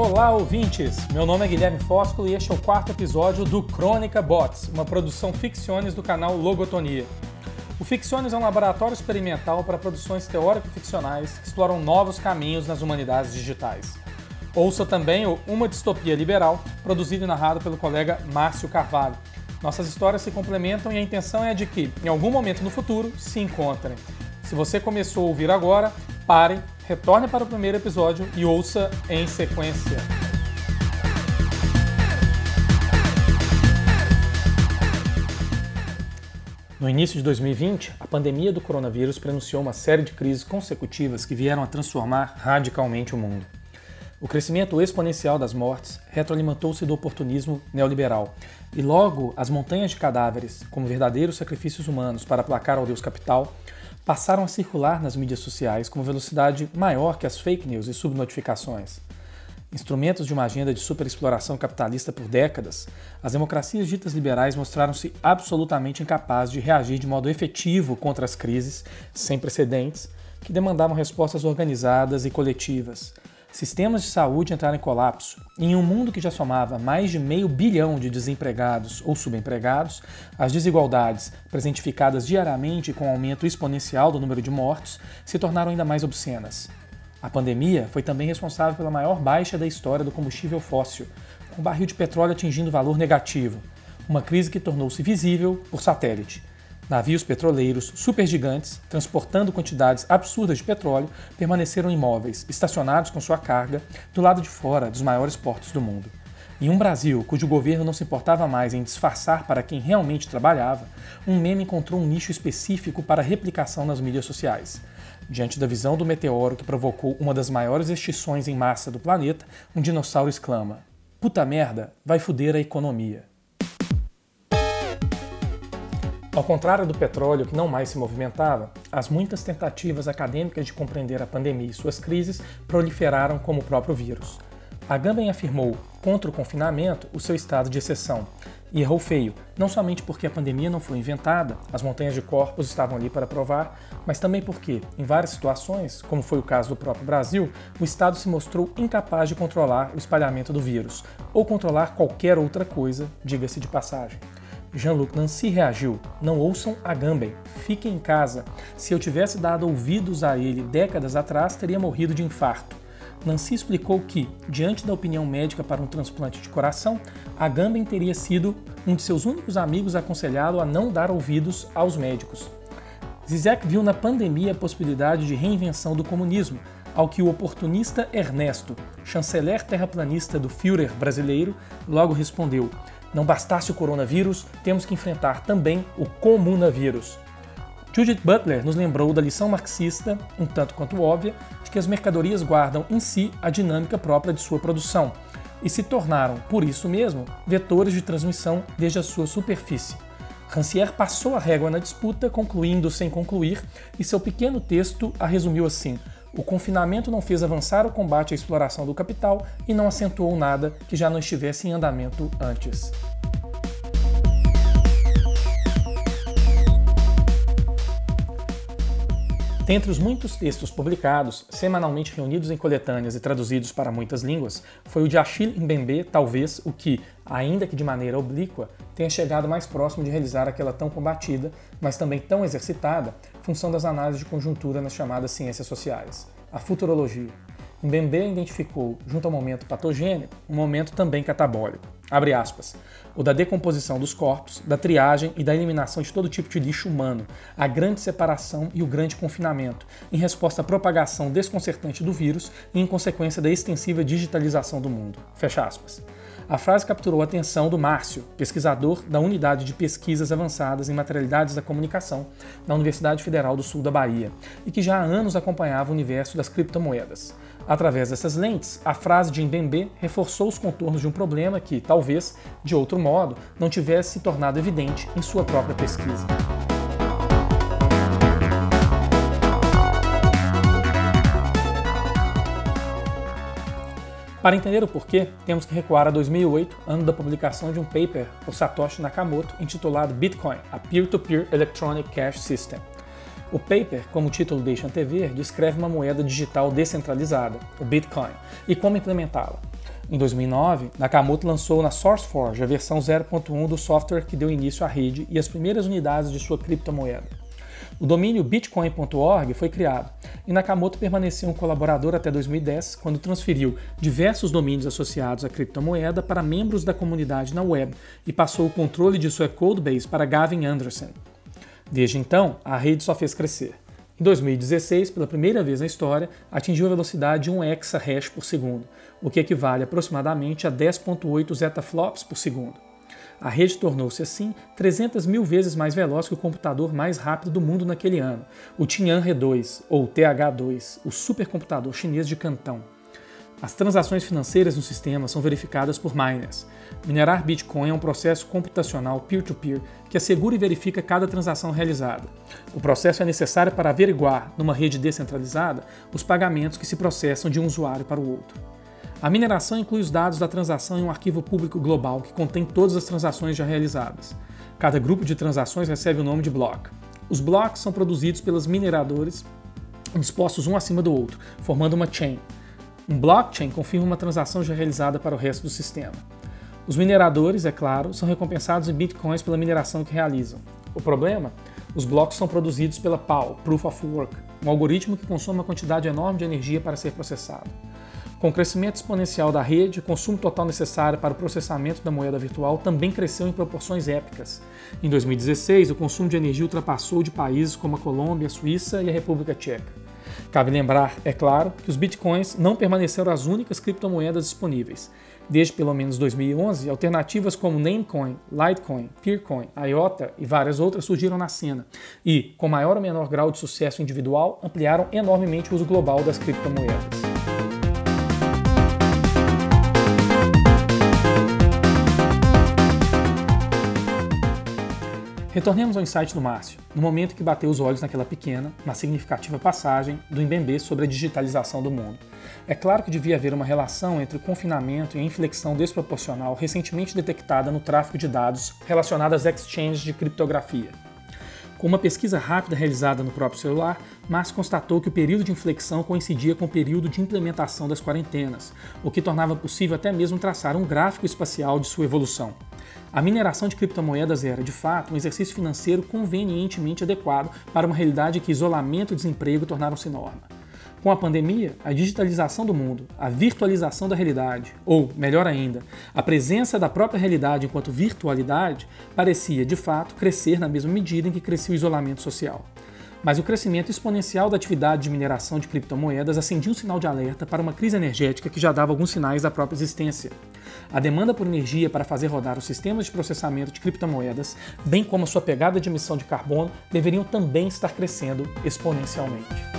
Olá, ouvintes! Meu nome é Guilherme Fóscolo e este é o quarto episódio do Crônica Bots, uma produção Ficciones do canal Logotonia. O Ficciones é um laboratório experimental para produções teórico-ficcionais que exploram novos caminhos nas humanidades digitais. Ouça também o Uma Distopia Liberal, produzido e narrado pelo colega Márcio Carvalho. Nossas histórias se complementam e a intenção é de que, em algum momento no futuro, se encontrem. Se você começou a ouvir agora, pare, retorne para o primeiro episódio e ouça em sequência. No início de 2020, a pandemia do coronavírus prenunciou uma série de crises consecutivas que vieram a transformar radicalmente o mundo. O crescimento exponencial das mortes retroalimentou-se do oportunismo neoliberal, e logo as montanhas de cadáveres, como verdadeiros sacrifícios humanos para aplacar ao Deus capital, passaram a circular nas mídias sociais com velocidade maior que as fake news e subnotificações. Instrumentos de uma agenda de superexploração capitalista por décadas, as democracias ditas liberais mostraram-se absolutamente incapazes de reagir de modo efetivo contra as crises sem precedentes que demandavam respostas organizadas e coletivas, sistemas de saúde entraram em colapso. Em um mundo que já somava mais de meio bilhão de desempregados ou subempregados, as desigualdades, presentificadas diariamente com o aumento exponencial do número de mortos, se tornaram ainda mais obscenas. A pandemia foi também responsável pela maior baixa da história do combustível fóssil, com o barril de petróleo atingindo valor negativo, uma crise que tornou-se visível por satélite. Navios petroleiros supergigantes, transportando quantidades absurdas de petróleo, permaneceram imóveis, estacionados com sua carga, do lado de fora dos maiores portos do mundo. Em um Brasil cujo governo não se importava mais em disfarçar para quem realmente trabalhava, um meme encontrou um nicho específico para replicação nas mídias sociais. Diante da visão do meteoro que provocou uma das maiores extinções em massa do planeta, um dinossauro exclama: Puta merda, vai fuder a economia. Ao contrário do petróleo, que não mais se movimentava, as muitas tentativas acadêmicas de compreender a pandemia e suas crises proliferaram como o próprio vírus. Agamben afirmou, contra o confinamento, o seu estado de exceção. E errou feio, não somente porque a pandemia não foi inventada, as montanhas de corpos estavam ali para provar, mas também porque, em várias situações, como foi o caso do próprio Brasil, o Estado se mostrou incapaz de controlar o espalhamento do vírus, ou controlar qualquer outra coisa, diga-se de passagem. Jean-Luc Nancy reagiu: Não ouçam Agamben, fiquem em casa. Se eu tivesse dado ouvidos a ele décadas atrás, teria morrido de infarto. Nancy explicou que, diante da opinião médica para um transplante de coração, Agamben teria sido um de seus únicos amigos aconselhado a não dar ouvidos aos médicos. Zizek viu na pandemia a possibilidade de reinvenção do comunismo, ao que o oportunista Ernesto, chanceler terraplanista do Führer brasileiro, logo respondeu: não bastasse o coronavírus, temos que enfrentar também o comunavírus. Judith Butler nos lembrou da lição marxista, um tanto quanto óbvia, de que as mercadorias guardam em si a dinâmica própria de sua produção e se tornaram, por isso mesmo, vetores de transmissão desde a sua superfície. Rancière passou a régua na disputa, concluindo sem concluir, e seu pequeno texto a resumiu assim: o confinamento não fez avançar o combate à exploração do capital e não acentuou nada que já não estivesse em andamento antes. Dentre os muitos textos publicados, semanalmente reunidos em coletâneas e traduzidos para muitas línguas, foi o de Achille Mbembe, talvez o que, ainda que de maneira oblíqua, tenha chegado mais próximo de realizar aquela tão combatida, mas também tão exercitada, função das análises de conjuntura nas chamadas ciências sociais, a futurologia. Mbembe identificou, junto ao momento patogênico, um momento também catabólico. Abre aspas. O da decomposição dos corpos, da triagem e da eliminação de todo tipo de lixo humano, a grande separação e o grande confinamento, em resposta à propagação desconcertante do vírus e em consequência da extensiva digitalização do mundo. Fecha aspas. A frase capturou a atenção do Márcio, pesquisador da Unidade de Pesquisas Avançadas em Materialidades da Comunicação na Universidade Federal do Sul da Bahia, e que já há anos acompanhava o universo das criptomoedas. Através dessas lentes, a frase de Mbembe reforçou os contornos de um problema que, talvez, de outro modo, não tivesse se tornado evidente em sua própria pesquisa. Para entender o porquê, temos que recuar a 2008, ano da publicação de um paper por Satoshi Nakamoto intitulado Bitcoin, a Peer-to-Peer -Electronic Cash System. O paper, como o título deixa antever, descreve uma moeda digital descentralizada, o Bitcoin, e como implementá-la. Em 2009, Nakamoto lançou na SourceForge a versão 0.1 do software que deu início à rede e as primeiras unidades de sua criptomoeda. O domínio bitcoin.org foi criado e Nakamoto permaneceu um colaborador até 2010, quando transferiu diversos domínios associados à criptomoeda para membros da comunidade na web e passou o controle de sua codebase para Gavin Anderson. Desde então, a rede só fez crescer. Em 2016, pela primeira vez na história, atingiu a velocidade de 1 exahash por segundo, o que equivale aproximadamente a 10.8 zetaflops por segundo. A rede tornou-se, assim, 300 mil vezes mais veloz que o computador mais rápido do mundo naquele ano, o Tianhe 2, ou TH2, o supercomputador chinês de Cantão. As transações financeiras no sistema são verificadas por miners. Minerar Bitcoin é um processo computacional peer-to-peer -peer que assegura e verifica cada transação realizada. O processo é necessário para averiguar, numa rede descentralizada, os pagamentos que se processam de um usuário para o outro. A mineração inclui os dados da transação em um arquivo público global que contém todas as transações já realizadas. Cada grupo de transações recebe o nome de bloco. Os blocos são produzidos pelos mineradores dispostos um acima do outro, formando uma chain. Um blockchain confirma uma transação já realizada para o resto do sistema. Os mineradores, é claro, são recompensados em bitcoins pela mineração que realizam. O problema? Os blocos são produzidos pela PAL, Proof of Work, um algoritmo que consome uma quantidade enorme de energia para ser processado. Com o crescimento exponencial da rede, o consumo total necessário para o processamento da moeda virtual também cresceu em proporções épicas. Em 2016, o consumo de energia ultrapassou de países como a Colômbia, a Suíça e a República Tcheca. Cabe lembrar, é claro, que os bitcoins não permaneceram as únicas criptomoedas disponíveis. Desde pelo menos 2011, alternativas como Namecoin, Litecoin, Peercoin, IOTA e várias outras surgiram na cena e, com maior ou menor grau de sucesso individual, ampliaram enormemente o uso global das criptomoedas. Retornemos ao insight do Márcio, no momento que bateu os olhos naquela pequena, mas significativa passagem do Mbembe sobre a digitalização do mundo. É claro que devia haver uma relação entre o confinamento e a inflexão desproporcional recentemente detectada no tráfego de dados relacionadas às exchanges de criptografia. Com uma pesquisa rápida realizada no próprio celular, Márcio constatou que o período de inflexão coincidia com o período de implementação das quarentenas, o que tornava possível até mesmo traçar um gráfico espacial de sua evolução. A mineração de criptomoedas era, de fato, um exercício financeiro convenientemente adequado para uma realidade que isolamento e desemprego tornaram-se norma. Com a pandemia, a digitalização do mundo, a virtualização da realidade, ou, melhor ainda, a presença da própria realidade enquanto virtualidade, parecia, de fato, crescer na mesma medida em que crescia o isolamento social. Mas o crescimento exponencial da atividade de mineração de criptomoedas acendia um sinal de alerta para uma crise energética que já dava alguns sinais da própria existência. A demanda por energia para fazer rodar os sistemas de processamento de criptomoedas, bem como a sua pegada de emissão de carbono, deveriam também estar crescendo exponencialmente.